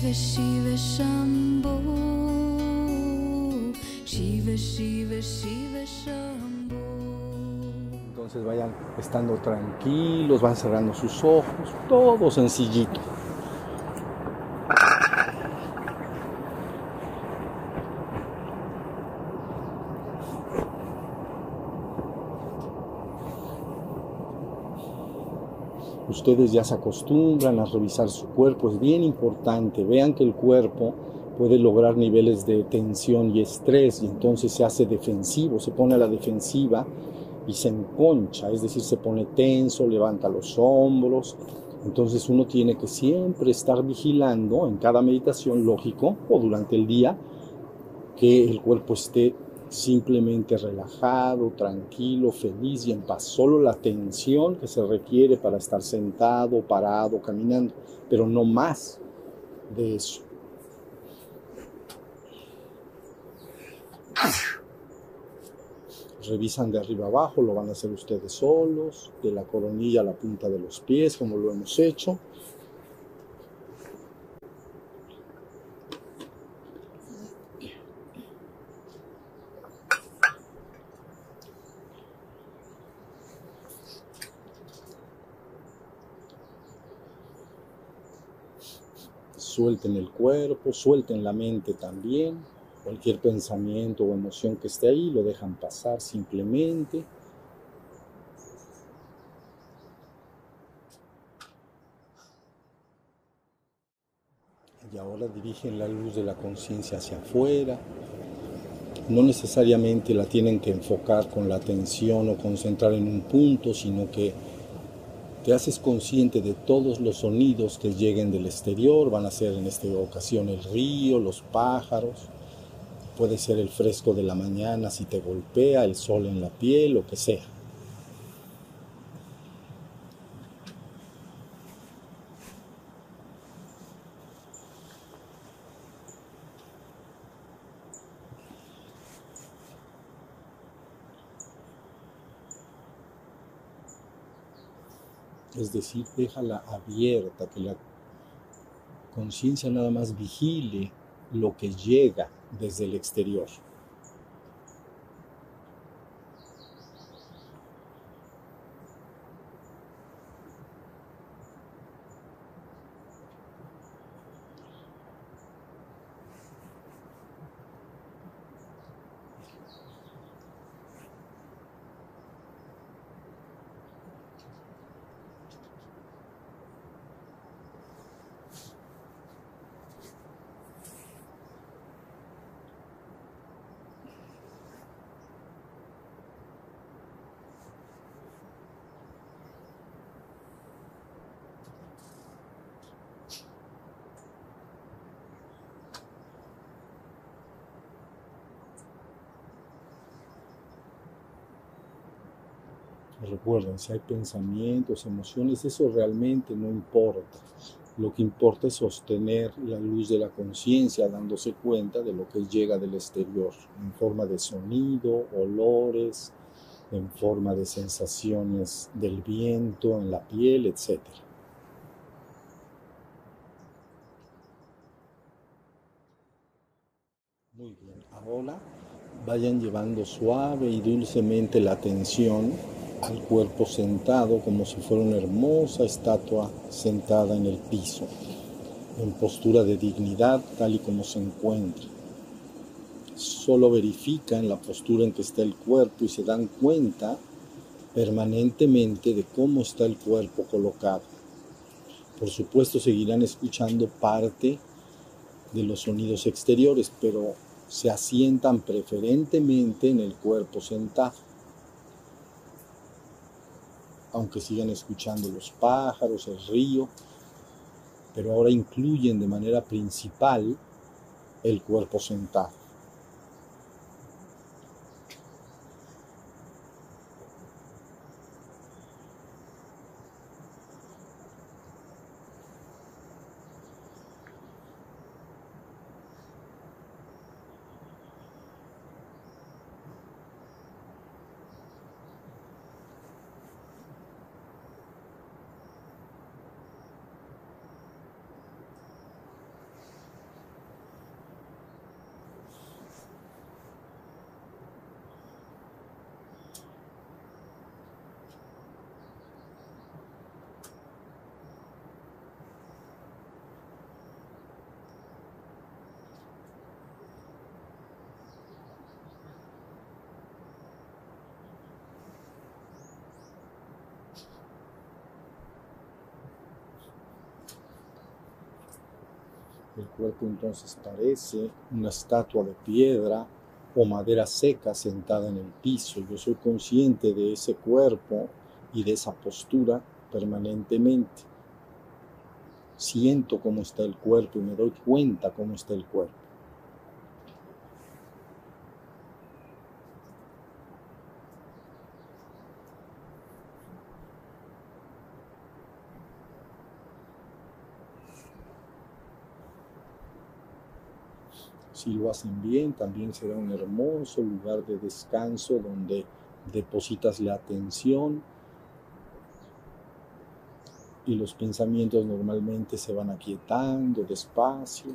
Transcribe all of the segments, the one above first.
Shiva Shiva Shambho Shiva Shiva Shiva Shambho Entonces vayan estando tranquilos, van cerrando sus ojos, todo sencillito. Ustedes ya se acostumbran a revisar su cuerpo, es bien importante. Vean que el cuerpo puede lograr niveles de tensión y estrés y entonces se hace defensivo, se pone a la defensiva y se enconcha, es decir, se pone tenso, levanta los hombros. Entonces uno tiene que siempre estar vigilando en cada meditación lógico o durante el día que el cuerpo esté simplemente relajado, tranquilo, feliz y en paz. Solo la tensión que se requiere para estar sentado, parado, caminando, pero no más de eso. Revisan de arriba abajo, lo van a hacer ustedes solos, de la coronilla a la punta de los pies, como lo hemos hecho. Suelten el cuerpo, suelten la mente también. Cualquier pensamiento o emoción que esté ahí lo dejan pasar simplemente. Y ahora dirigen la luz de la conciencia hacia afuera. No necesariamente la tienen que enfocar con la atención o concentrar en un punto, sino que te haces consciente de todos los sonidos que lleguen del exterior, van a ser en esta ocasión el río, los pájaros, puede ser el fresco de la mañana si te golpea, el sol en la piel, lo que sea. Es decir, déjala abierta, que la conciencia nada más vigile lo que llega desde el exterior. Recuerden, si hay pensamientos, emociones, eso realmente no importa. Lo que importa es sostener la luz de la conciencia, dándose cuenta de lo que llega del exterior, en forma de sonido, olores, en forma de sensaciones del viento en la piel, etc. Muy bien, ahora vayan llevando suave y dulcemente la atención al cuerpo sentado como si fuera una hermosa estatua sentada en el piso, en postura de dignidad tal y como se encuentra. Solo verifican la postura en que está el cuerpo y se dan cuenta permanentemente de cómo está el cuerpo colocado. Por supuesto seguirán escuchando parte de los sonidos exteriores, pero se asientan preferentemente en el cuerpo sentado aunque sigan escuchando los pájaros, el río, pero ahora incluyen de manera principal el cuerpo sentado. El cuerpo entonces parece una estatua de piedra o madera seca sentada en el piso. Yo soy consciente de ese cuerpo y de esa postura permanentemente. Siento cómo está el cuerpo y me doy cuenta cómo está el cuerpo. Si lo hacen bien, también será un hermoso lugar de descanso donde depositas la atención y los pensamientos normalmente se van aquietando despacio.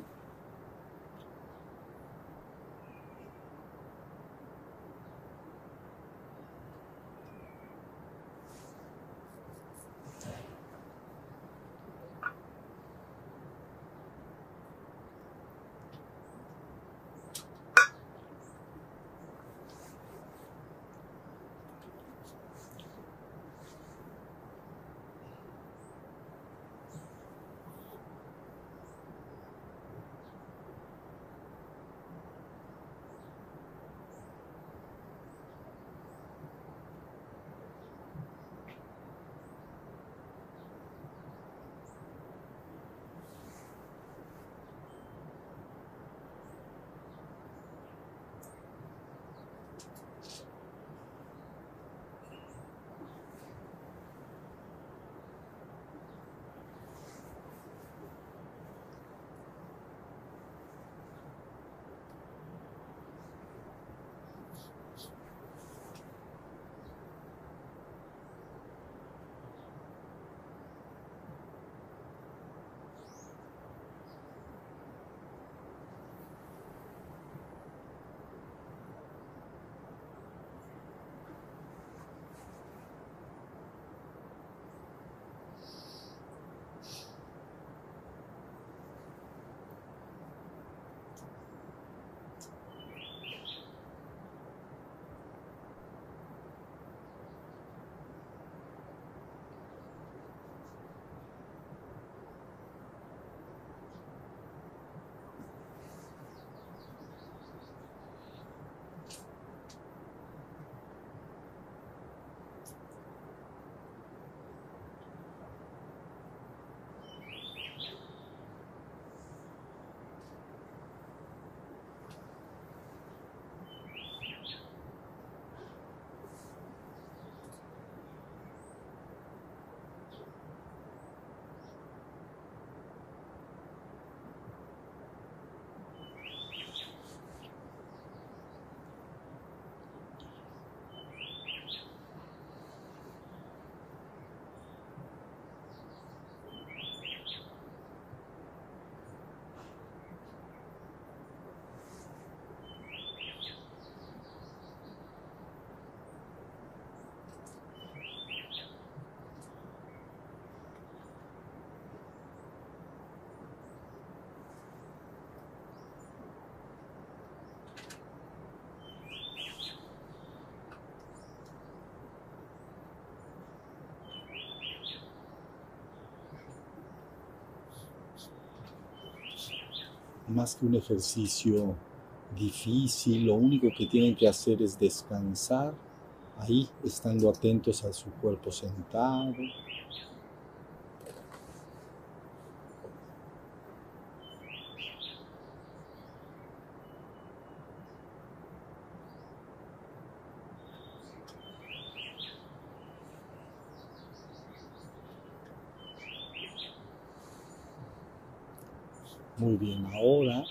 Más que un ejercicio difícil, lo único que tienen que hacer es descansar ahí, estando atentos a su cuerpo sentado. Muy bien, ahora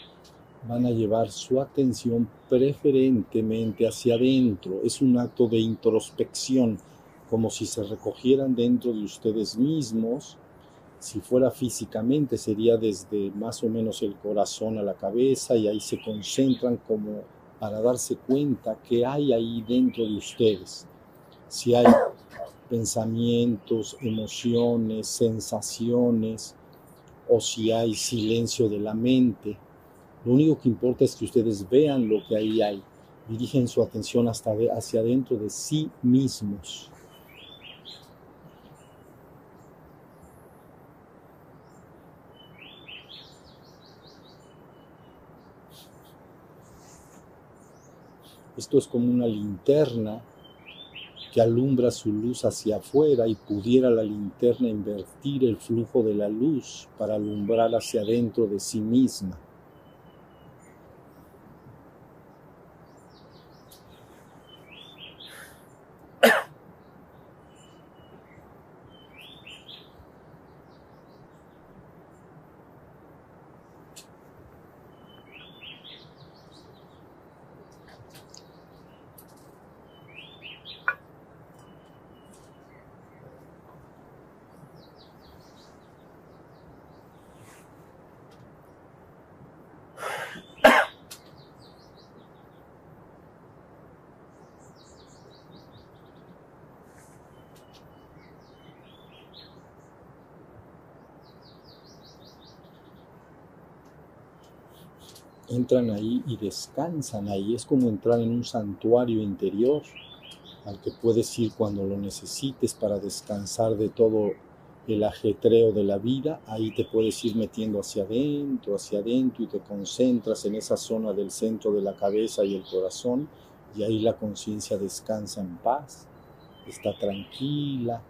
van a llevar su atención preferentemente hacia adentro. Es un acto de introspección, como si se recogieran dentro de ustedes mismos. Si fuera físicamente sería desde más o menos el corazón a la cabeza y ahí se concentran como para darse cuenta que hay ahí dentro de ustedes. Si hay pensamientos, emociones, sensaciones, o si hay silencio de la mente. Lo único que importa es que ustedes vean lo que ahí hay. Dirigen su atención hasta de, hacia adentro de sí mismos. Esto es como una linterna que alumbra su luz hacia afuera y pudiera la linterna invertir el flujo de la luz para alumbrar hacia adentro de sí misma. Entran ahí y descansan ahí. Es como entrar en un santuario interior al que puedes ir cuando lo necesites para descansar de todo el ajetreo de la vida. Ahí te puedes ir metiendo hacia adentro, hacia adentro y te concentras en esa zona del centro de la cabeza y el corazón y ahí la conciencia descansa en paz, está tranquila,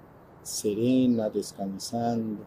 serena, descansando.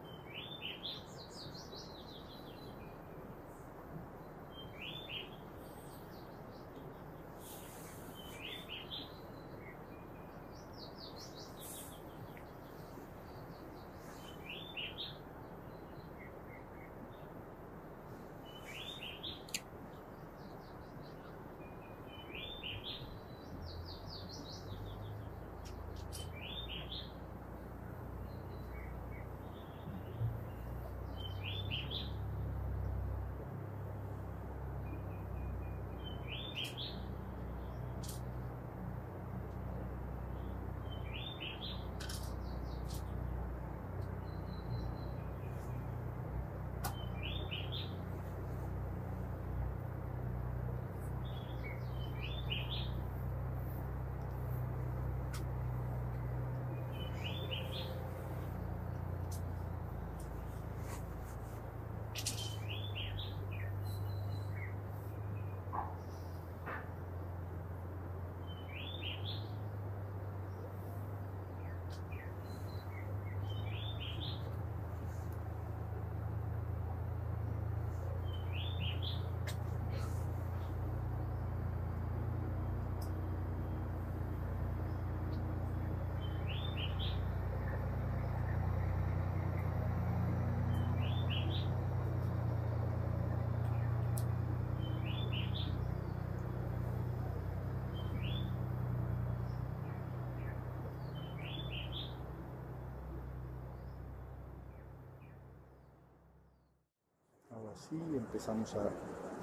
Así, empezamos a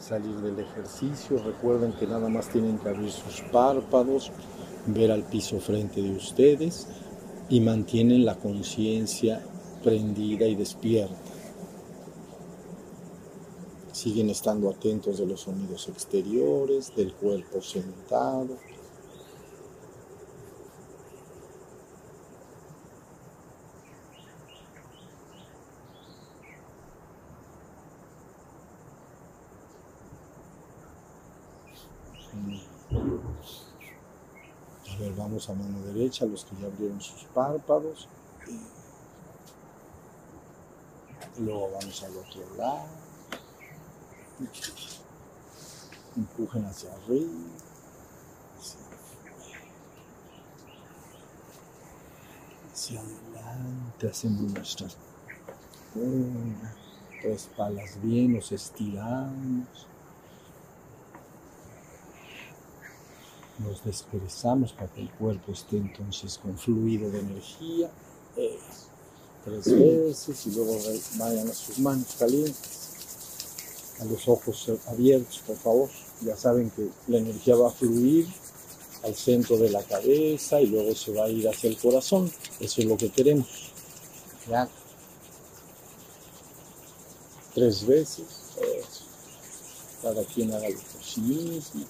salir del ejercicio. Recuerden que nada más tienen que abrir sus párpados, ver al piso frente de ustedes y mantienen la conciencia prendida y despierta. Siguen estando atentos de los sonidos exteriores, del cuerpo sentado. A ver, vamos a mano derecha, los que ya abrieron sus párpados. Luego vamos al otro lado. Empujen hacia arriba. Hacia adelante hacemos nuestras tres palas bien, nos estiramos. Nos desperezamos para que el cuerpo esté entonces con fluido de energía. tres veces y luego vayan a sus manos calientes, a los ojos abiertos, por favor. Ya saben que la energía va a fluir al centro de la cabeza y luego se va a ir hacia el corazón. Eso es lo que queremos. ¿Ya? Tres veces. Cada quien haga lo por sí mismo.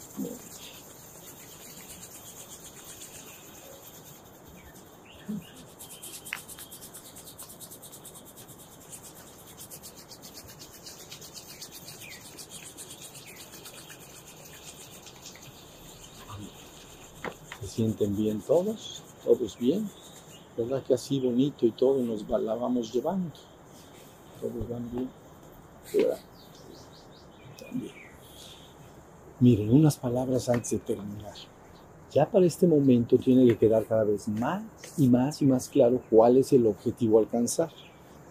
Sienten bien todos? ¿Todos bien? ¿Verdad que así bonito y todo nos la vamos llevando? Todos van bien. ¿Verdad? También. Miren, unas palabras antes de terminar. Ya para este momento tiene que quedar cada vez más y más y más claro cuál es el objetivo a alcanzar.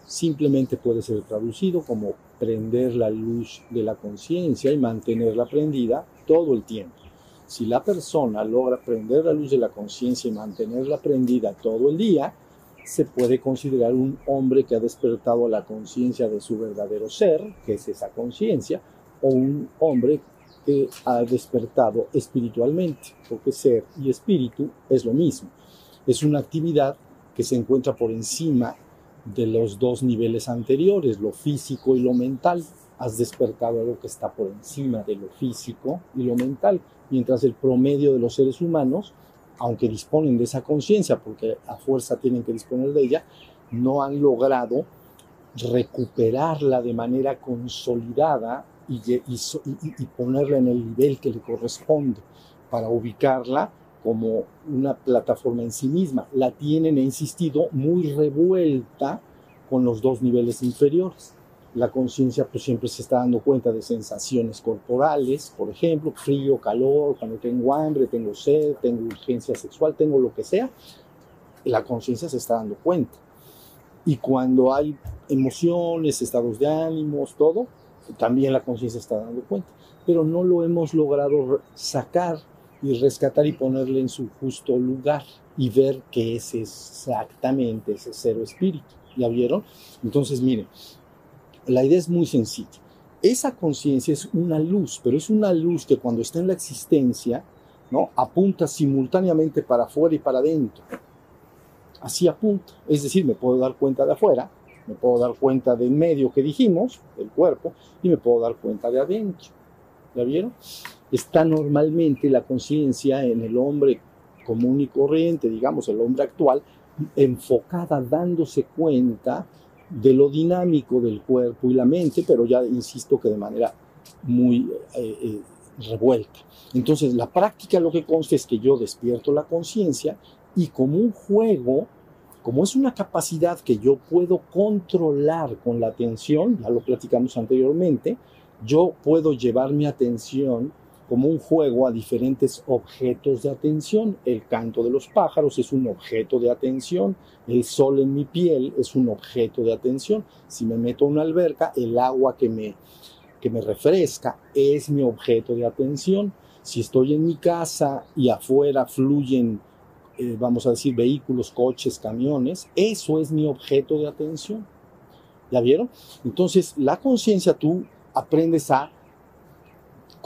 Simplemente puede ser traducido como prender la luz de la conciencia y mantenerla prendida todo el tiempo. Si la persona logra prender la luz de la conciencia y mantenerla prendida todo el día, se puede considerar un hombre que ha despertado la conciencia de su verdadero ser, que es esa conciencia, o un hombre que ha despertado espiritualmente, porque ser y espíritu es lo mismo. Es una actividad que se encuentra por encima de los dos niveles anteriores, lo físico y lo mental. Has despertado algo que está por encima de lo físico y lo mental, mientras el promedio de los seres humanos, aunque disponen de esa conciencia, porque a fuerza tienen que disponer de ella, no han logrado recuperarla de manera consolidada y, ponerla en el nivel que le corresponde para ubicarla como una plataforma en sí misma. La tienen, he insistido, muy revuelta con los dos niveles inferiores. La conciencia pues siempre se está dando cuenta de sensaciones corporales, por ejemplo, frío, calor, cuando tengo hambre, tengo sed, tengo urgencia sexual, tengo lo que sea. La conciencia se está dando cuenta. Y cuando hay emociones, estados de ánimos, todo, también la conciencia está dando cuenta, pero no lo hemos logrado sacar y rescatar y ponerle en su justo lugar y ver qué es exactamente ese cero espíritu. ¿Ya vieron? Entonces, miren, la idea es muy sencilla. Esa conciencia es una luz, pero es una luz que cuando está en la existencia, ¿no? Apunta simultáneamente para afuera y para adentro. Así apunta. Es decir, me puedo dar cuenta de afuera, me puedo dar cuenta del medio que dijimos, del cuerpo, y me puedo dar cuenta de adentro. ¿Ya vieron? Está normalmente la conciencia en el hombre común y corriente, digamos, el hombre actual, enfocada, dándose cuenta de lo dinámico del cuerpo y la mente, pero ya insisto que de manera muy eh, eh, revuelta. Entonces, la práctica lo que consta es que yo despierto la conciencia y como un juego como es una capacidad que yo puedo controlar con la atención, ya lo platicamos anteriormente, yo puedo llevar mi atención como un juego a diferentes objetos de atención. El canto de los pájaros es un objeto de atención, el sol en mi piel es un objeto de atención. Si me meto a una alberca, el agua que me, que me refresca es mi objeto de atención. Si estoy en mi casa y afuera fluyen eh, vamos a decir, vehículos, coches, camiones, eso es mi objeto de atención. ¿Ya vieron? Entonces, la conciencia tú aprendes a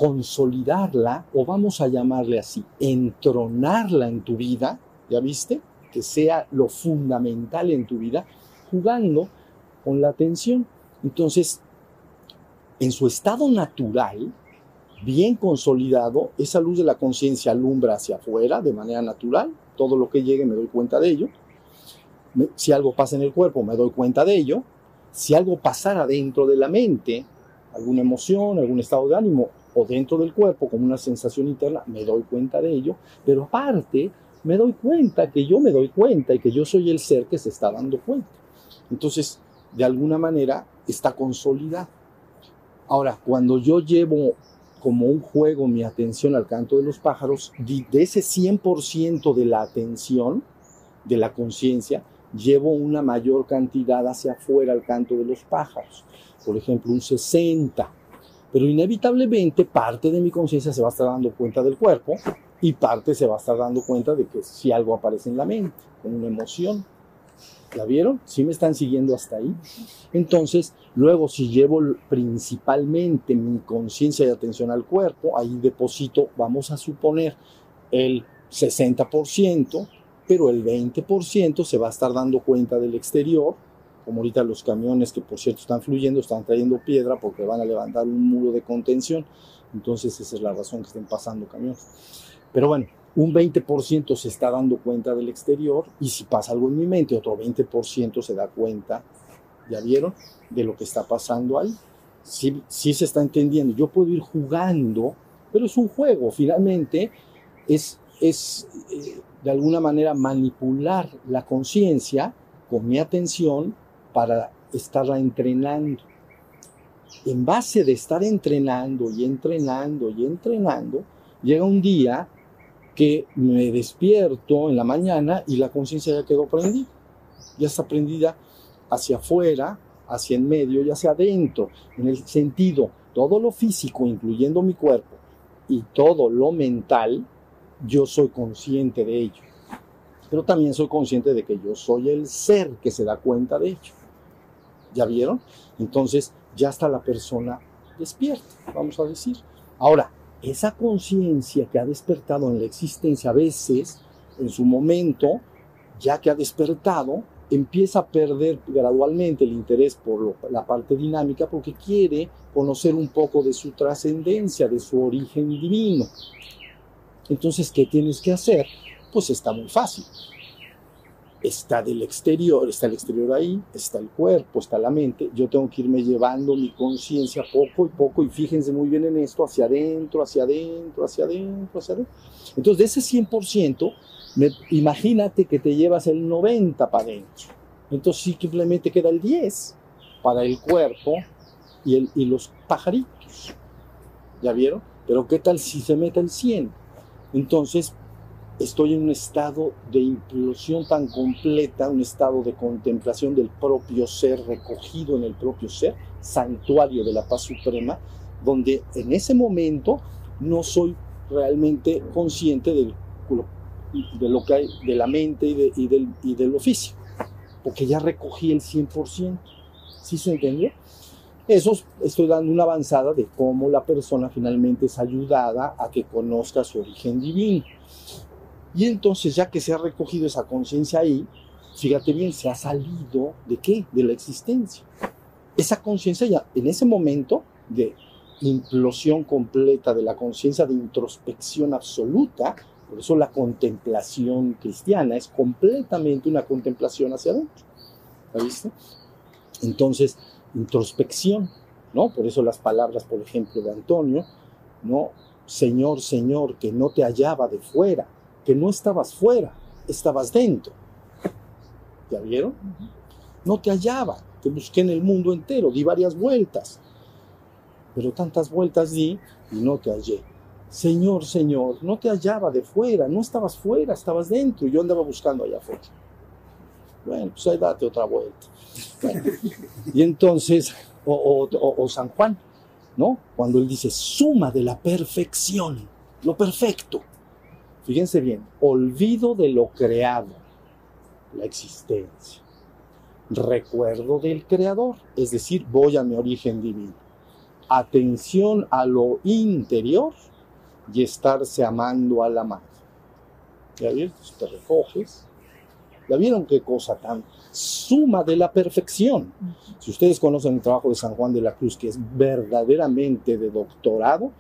consolidarla, o vamos a llamarle así, entronarla en tu vida, ¿ya viste? Que sea lo fundamental en tu vida, jugando con la atención. Entonces, en su estado natural, bien consolidado, esa luz de la conciencia alumbra hacia afuera de manera natural, todo lo que llegue me doy cuenta de ello. Si algo pasa en el cuerpo, me doy cuenta de ello. Si algo pasara dentro de la mente, alguna emoción, algún estado de ánimo, o dentro del cuerpo como una sensación interna, me doy cuenta de ello. Pero aparte, me doy cuenta que yo me doy cuenta y que yo soy el ser que se está dando cuenta. Entonces, de alguna manera, está consolidado. Ahora, cuando yo llevo como un juego mi atención al canto de los pájaros, de ese 100% de la atención, de la conciencia, llevo una mayor cantidad hacia afuera al canto de los pájaros, por ejemplo un 60, pero inevitablemente parte de mi conciencia se va a estar dando cuenta del cuerpo y parte se va a estar dando cuenta de que si algo aparece en la mente, con una emoción, ¿La vieron? ¿Sí me están siguiendo hasta ahí? Entonces, luego si llevo principalmente mi conciencia y atención al cuerpo, ahí deposito, vamos a suponer, el 60%, pero el 20% se va a estar dando cuenta del exterior, como ahorita los camiones que por cierto están fluyendo, están trayendo piedra porque van a levantar un muro de contención. Entonces esa es la razón que estén pasando camiones. Pero bueno, un 20% se está dando cuenta del exterior y si pasa algo en mi mente, otro 20% se da cuenta, ¿ya vieron? De lo que está pasando ahí. Sí, sí se está entendiendo. Yo puedo ir jugando, pero es un juego. Finalmente es es eh, de alguna manera manipular la conciencia con mi atención para estarla entrenando. En base de estar entrenando y entrenando y entrenando, llega un día que me despierto en la mañana y la conciencia ya quedó prendida. Ya está prendida hacia afuera, hacia en medio y hacia adentro, en el sentido, todo lo físico, incluyendo mi cuerpo, y todo lo mental, yo soy consciente de ello. Pero también soy consciente de que yo soy el ser que se da cuenta de ello. ¿Ya vieron? Entonces ya está la persona despierta, vamos a decir. Ahora, esa conciencia que ha despertado en la existencia a veces, en su momento, ya que ha despertado, empieza a perder gradualmente el interés por la parte dinámica porque quiere conocer un poco de su trascendencia, de su origen divino. Entonces, ¿qué tienes que hacer? Pues está muy fácil está del exterior, está el exterior ahí, está el cuerpo, está la mente. Yo tengo que irme llevando mi conciencia poco y poco, y fíjense muy bien en esto, hacia adentro, hacia adentro, hacia adentro, hacia adentro. Entonces, de ese 100%, imagínate que te llevas el 90 para adentro. Entonces, simplemente queda el 10 para el cuerpo y, el, y los pajaritos. ¿Ya vieron? Pero ¿qué tal si se mete el 100? Entonces, estoy en un estado de implosión tan completa, un estado de contemplación del propio ser recogido en el propio ser, santuario de la paz suprema, donde en ese momento no soy realmente consciente de, lo que hay de la mente y, del, y del oficio, porque ya recogí el 100%. ¿Sí se entendió? Eso estoy dando una avanzada de cómo la persona finalmente es ayudada a que conozca su origen divino. Y entonces, ya que se ha recogido esa conciencia ahí, fíjate bien, se ha salido de qué? De la existencia. Esa conciencia ya, en ese momento de implosión completa de la conciencia, de introspección absoluta, por eso la contemplación cristiana es completamente una contemplación hacia adentro. ¿La viste? Entonces, introspección, ¿no? Por eso las palabras, por ejemplo, de Antonio, ¿no? Señor, Señor, que no te hallaba de fuera, no estabas fuera, estabas dentro. ¿Ya vieron? No te hallaba, te busqué en el mundo entero, di varias vueltas, pero tantas vueltas di y no te hallé. Señor, Señor, no te hallaba de fuera, no estabas fuera, estabas dentro y yo andaba buscando allá afuera. Bueno, pues ahí date otra vuelta. y entonces, o, o San Juan, ¿no? Cuando él dice, suma de la perfección, lo perfecto. Fíjense bien, olvido de lo creado, la existencia. Recuerdo del creador, es decir, voy a mi origen divino. Atención a lo interior y estarse amando a la madre. ¿Ya vieron? Te recoges. ¿Ya vieron qué cosa tan suma de la perfección? Si ustedes conocen el trabajo de San Juan de la Cruz, que es verdaderamente de doctorado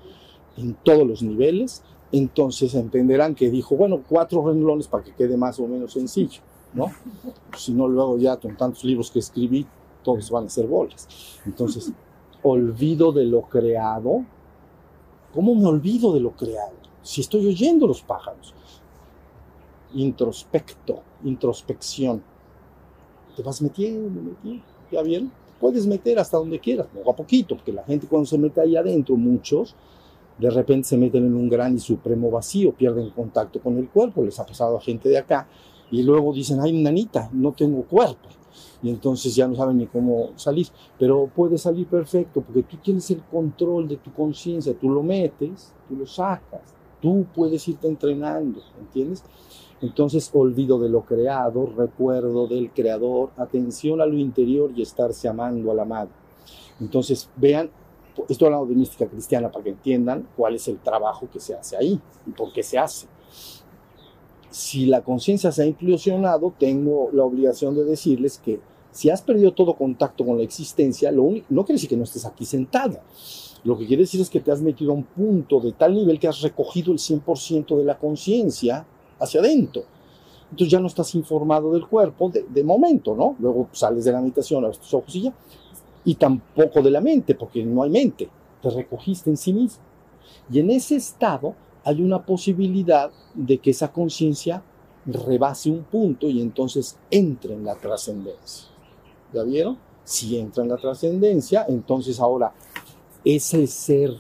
en todos los niveles, entonces entenderán que dijo, bueno, cuatro renglones para que quede más o menos sencillo, ¿no? Si no, luego ya con tantos libros que escribí, todos van a ser bolas. Entonces, olvido de lo creado. ¿Cómo me olvido de lo creado? Si estoy oyendo los pájaros. Introspecto, introspección. Te vas metiendo, metiendo. ¿Ya bien? Puedes meter hasta donde quieras, poco a poquito, porque la gente cuando se mete ahí adentro, muchos, de repente se meten en un gran y supremo vacío, pierden contacto con el cuerpo, les ha pasado a gente de acá, y luego dicen, ay, nanita, no tengo cuerpo. Y entonces ya no saben ni cómo salir. Pero puede salir perfecto porque tú tienes el control de tu conciencia, tú lo metes, tú lo sacas, tú puedes irte entrenando, ¿entiendes? Entonces, olvido de lo creado, recuerdo del creador, atención a lo interior y estarse amando a la madre. Entonces, vean estoy hablando de mística cristiana para que entiendan cuál es el trabajo que se hace ahí y por qué se hace. Si la conciencia se ha implosionado, tengo la obligación de decirles que si has perdido todo contacto con la existencia, lo único, no quiere decir que no estés aquí sentada. Lo que quiere decir es que te has metido a un punto de tal nivel que has recogido el 100% de la conciencia hacia adentro. Entonces ya no estás informado del cuerpo de, de momento, ¿no? Luego sales de la meditación, abres tus ojos y ya y tampoco de la mente, porque no hay mente, te recogiste en sí mismo. Y en ese estado hay una posibilidad de que esa conciencia rebase un punto y entonces entre en la trascendencia. ¿Ya vieron? Si entra en la trascendencia, entonces ahora ese ser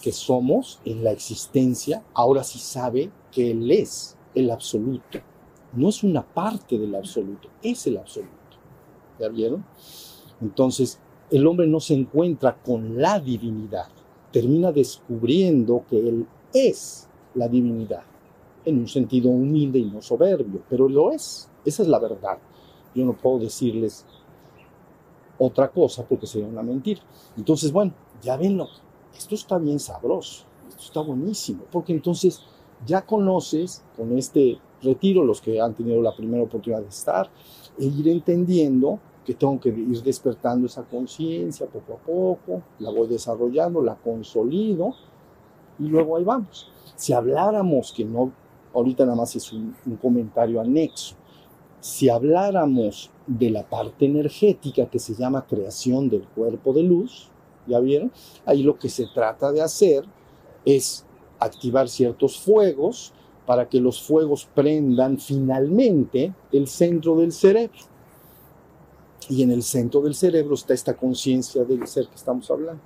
que somos en la existencia, ahora sí sabe que Él es el absoluto. No es una parte del absoluto, es el absoluto. ¿Ya vieron? Entonces, el hombre no se encuentra con la divinidad, termina descubriendo que Él es la divinidad, en un sentido humilde y no soberbio, pero lo es, esa es la verdad. Yo no puedo decirles otra cosa porque sería una mentira. Entonces, bueno, ya ven, esto está bien sabroso, esto está buenísimo, porque entonces ya conoces con este retiro, los que han tenido la primera oportunidad de estar, e ir entendiendo que tengo que ir despertando esa conciencia poco a poco, la voy desarrollando, la consolido y luego ahí vamos. Si habláramos, que no, ahorita nada más es un, un comentario anexo, si habláramos de la parte energética que se llama creación del cuerpo de luz, ¿ya vieron? Ahí lo que se trata de hacer es activar ciertos fuegos para que los fuegos prendan finalmente el centro del cerebro. Y en el centro del cerebro está esta conciencia del ser que estamos hablando.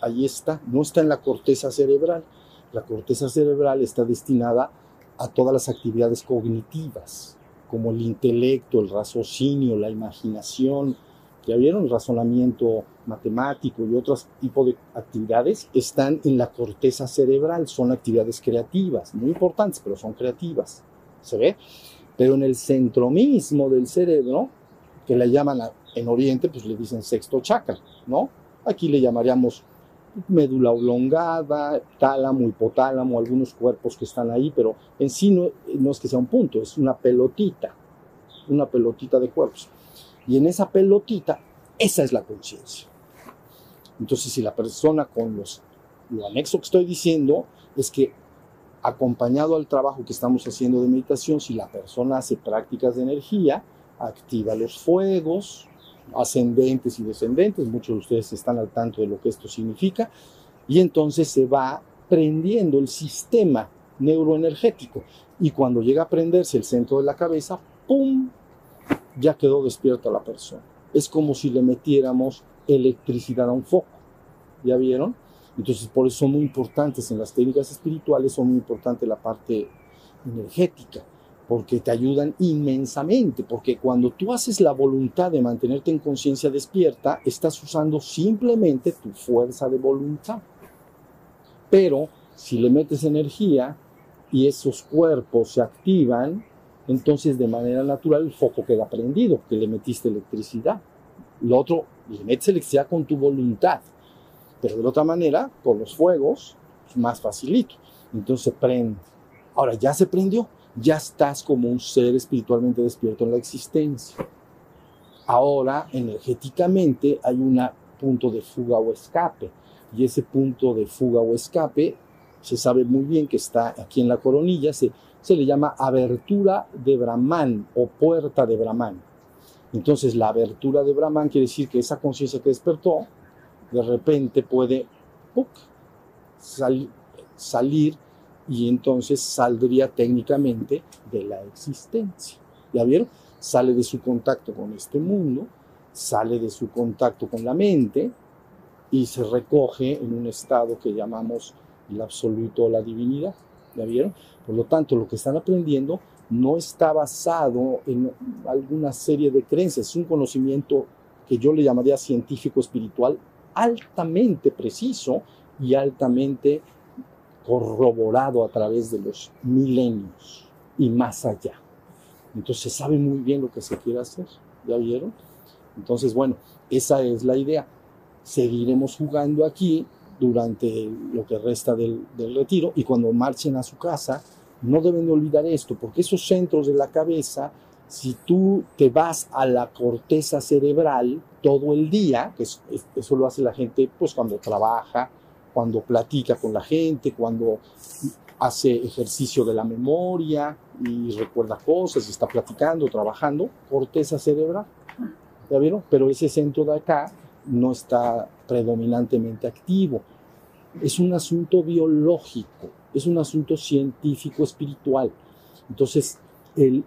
Ahí está, no está en la corteza cerebral. La corteza cerebral está destinada a todas las actividades cognitivas, como el intelecto, el raciocinio, la imaginación, ya vieron, el razonamiento matemático y otros tipos de actividades están en la corteza cerebral, son actividades creativas, muy importantes, pero son creativas, ¿se ve? Pero en el centro mismo del cerebro, que le llaman en Oriente, pues le dicen sexto chakra, ¿no? Aquí le llamaríamos médula oblongada, tálamo, hipotálamo, algunos cuerpos que están ahí, pero en sí no, no es que sea un punto, es una pelotita, una pelotita de cuerpos. Y en esa pelotita, esa es la conciencia. Entonces, si la persona con los, lo anexo que estoy diciendo es que acompañado al trabajo que estamos haciendo de meditación, si la persona hace prácticas de energía, activa los fuegos, ascendentes y descendentes, muchos de ustedes están al tanto de lo que esto significa, y entonces se va prendiendo el sistema neuroenergético. Y cuando llega a prenderse el centro de la cabeza, ¡pum! ya quedó despierta la persona. Es como si le metiéramos electricidad a un foco. ¿Ya vieron? Entonces, por eso son muy importantes en las técnicas espirituales, son muy importantes la parte energética, porque te ayudan inmensamente, porque cuando tú haces la voluntad de mantenerte en conciencia despierta, estás usando simplemente tu fuerza de voluntad. Pero si le metes energía y esos cuerpos se activan, entonces de manera natural el foco queda prendido, que le metiste electricidad. Lo otro, le metes electricidad con tu voluntad, pero de otra manera, por los fuegos, es más facilito. Entonces prende. Ahora ya se prendió, ya estás como un ser espiritualmente despierto en la existencia. Ahora, energéticamente, hay un punto de fuga o escape. Y ese punto de fuga o escape se sabe muy bien que está aquí en la coronilla, se le llama abertura de Brahman o puerta de Brahman. Entonces la abertura de Brahman quiere decir que esa conciencia que despertó de repente puede salir y entonces saldría técnicamente de la existencia. ¿Ya vieron? Sale de su contacto con este mundo, sale de su contacto con la mente y se recoge en un estado que llamamos el absoluto o la divinidad. ¿Ya vieron? Por lo tanto, lo que están aprendiendo no está basado en alguna serie de creencias, es un conocimiento que yo le llamaría científico espiritual altamente preciso y altamente corroborado a través de los milenios y más allá. Entonces sabe muy bien lo que se quiere hacer, ¿ya vieron? Entonces, bueno, esa es la idea. Seguiremos jugando aquí durante lo que resta del, retiro y cuando marchen a su casa, no deben de olvidar esto, porque esos centros de la cabeza, si tú te vas a la corteza cerebral todo el día, que eso lo hace la gente pues cuando trabaja, cuando platica con la gente, cuando hace ejercicio de la memoria y recuerda cosas y está platicando, trabajando, corteza cerebral. ¿Ya vieron? Pero ese centro de acá no está predominantemente activo. Es un asunto biológico, es un asunto científico espiritual. Entonces, el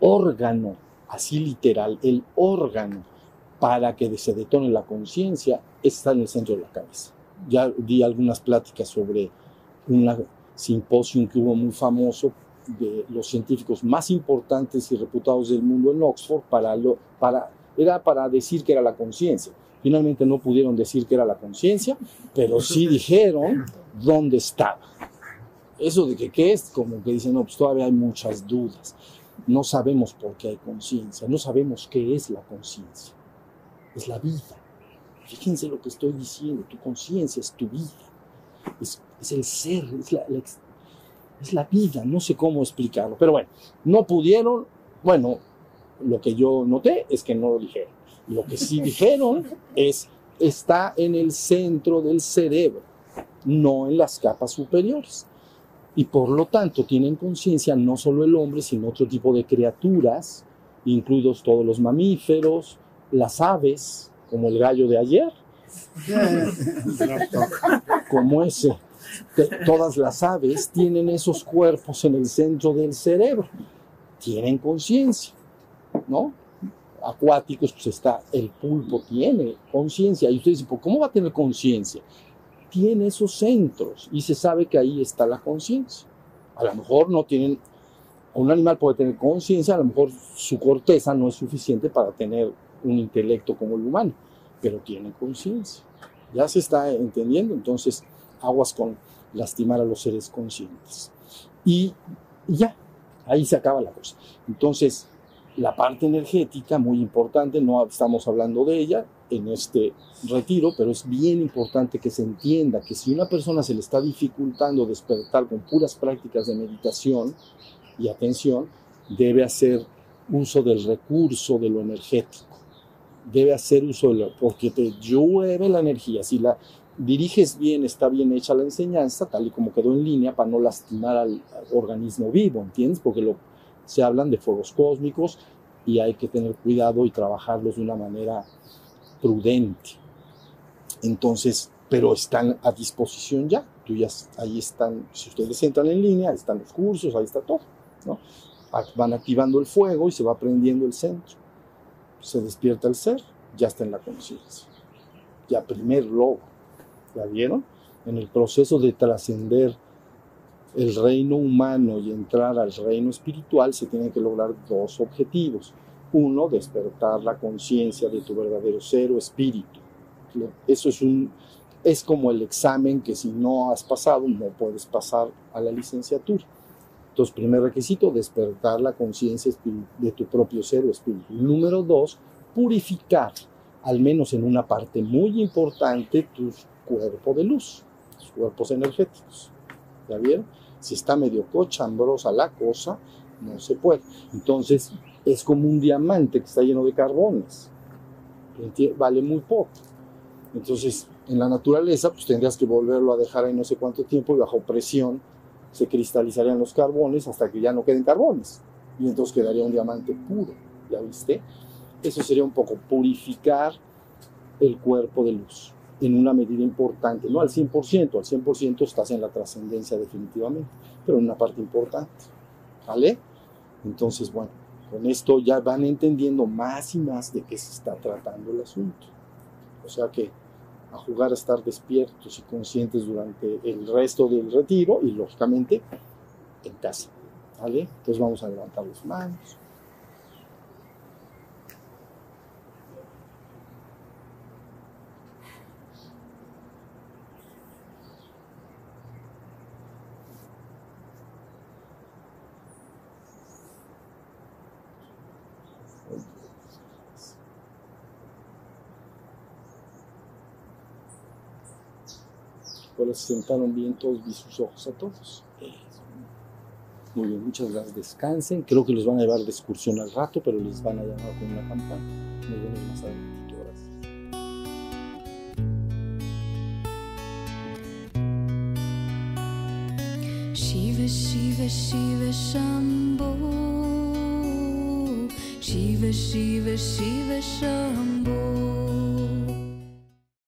órgano, así literal, el órgano para que se detone la conciencia está en el centro de la cabeza. Ya di algunas pláticas sobre un simposio que hubo muy famoso de los científicos más importantes y reputados del mundo en Oxford para, lo, para era para decir que era la conciencia. Finalmente no pudieron decir que era la conciencia, pero sí dijeron dónde estaba. Eso de que qué es, como que dicen, no, pues todavía hay muchas dudas. No sabemos por qué hay conciencia, no sabemos qué es la conciencia. Es la vida. Fíjense lo que estoy diciendo, tu conciencia es tu vida. Es, el ser, es la, es la vida, no sé cómo explicarlo. Pero bueno, no pudieron, bueno, lo que yo noté es que no lo dijeron. Lo que sí dijeron es, está en el centro del cerebro, no en las capas superiores. Y por lo tanto tienen conciencia no solo el hombre, sino otro tipo de criaturas, incluidos todos los mamíferos, las aves, como el gallo de ayer, como ese. todas las aves tienen esos cuerpos en el centro del cerebro, tienen conciencia. ¿no? Acuáticos, pues está, el pulpo tiene conciencia. Y ustedes dicen, ¿cómo va a tener conciencia? Tiene esos centros y se sabe que ahí está la conciencia. A lo mejor no tienen, un animal puede tener conciencia, a lo mejor su corteza no es suficiente para tener un intelecto como el humano, pero tiene conciencia. Ya se está entendiendo, entonces aguas con lastimar a los seres conscientes. Y ya, ahí se acaba la cosa. Entonces, la parte energética, muy importante, no estamos hablando de ella en este retiro, pero es bien importante que se entienda que si una persona se le está dificultando despertar con puras prácticas de meditación y atención, debe hacer uso del recurso de lo energético. Debe hacer uso de lo, porque te llueve la energía. Si la diriges bien, está bien hecha la enseñanza, tal y como quedó en línea, para no lastimar al, organismo vivo, ¿entiendes? Porque lo, se hablan de fuegos cósmicos y hay que tener cuidado y trabajarlos de una manera prudente. Entonces, pero están a disposición ya. Tú ya ahí están, si ustedes entran en línea, ahí están los cursos, ahí está todo. ¿no? Van activando el fuego y se va prendiendo el centro. Se despierta el ser, ya está en la conciencia. Ya primer logro. ¿Ya vieron? En el proceso de trascender el reino humano y entrar al reino espiritual se tienen que lograr dos objetivos. Uno, despertar la conciencia de tu verdadero ser o espíritu. Eso es un es como el examen que si no has pasado no puedes pasar a la licenciatura. Entonces, primer requisito, despertar la conciencia de tu propio ser o espíritu. Número dos, purificar, al menos en una parte muy importante, tu cuerpo de luz, tus cuerpos energéticos. ¿Ya vieron? Si está medio cochambrosa la cosa, no se puede. Entonces, es como un diamante que está lleno de carbones. Vale muy poco. Entonces, en la naturaleza, pues tendrías que volverlo a dejar ahí no sé cuánto tiempo y bajo presión se cristalizarían los carbones hasta que ya no queden carbones. Y entonces quedaría un diamante puro. ¿Ya viste? Eso sería un poco purificar el cuerpo de luz en una medida importante, no al 100%, al 100% estás en la trascendencia definitivamente, pero en una parte importante, ¿vale? Entonces, bueno, con esto ya van entendiendo más y más de qué se está tratando el asunto. O sea que a jugar a estar despiertos y conscientes durante el resto del retiro y lógicamente en casa, ¿vale? Entonces vamos a levantar las manos. Ahora se sentaron bien todos, vi sus ojos a todos. Muy bien, muchas gracias. Descansen. Creo que los van a llevar de excursión al rato, pero les van a llamar con una campana. Nos vemos más adelante. Shiva, Shiva, Shiva. Shiva, Shiva, Shiva.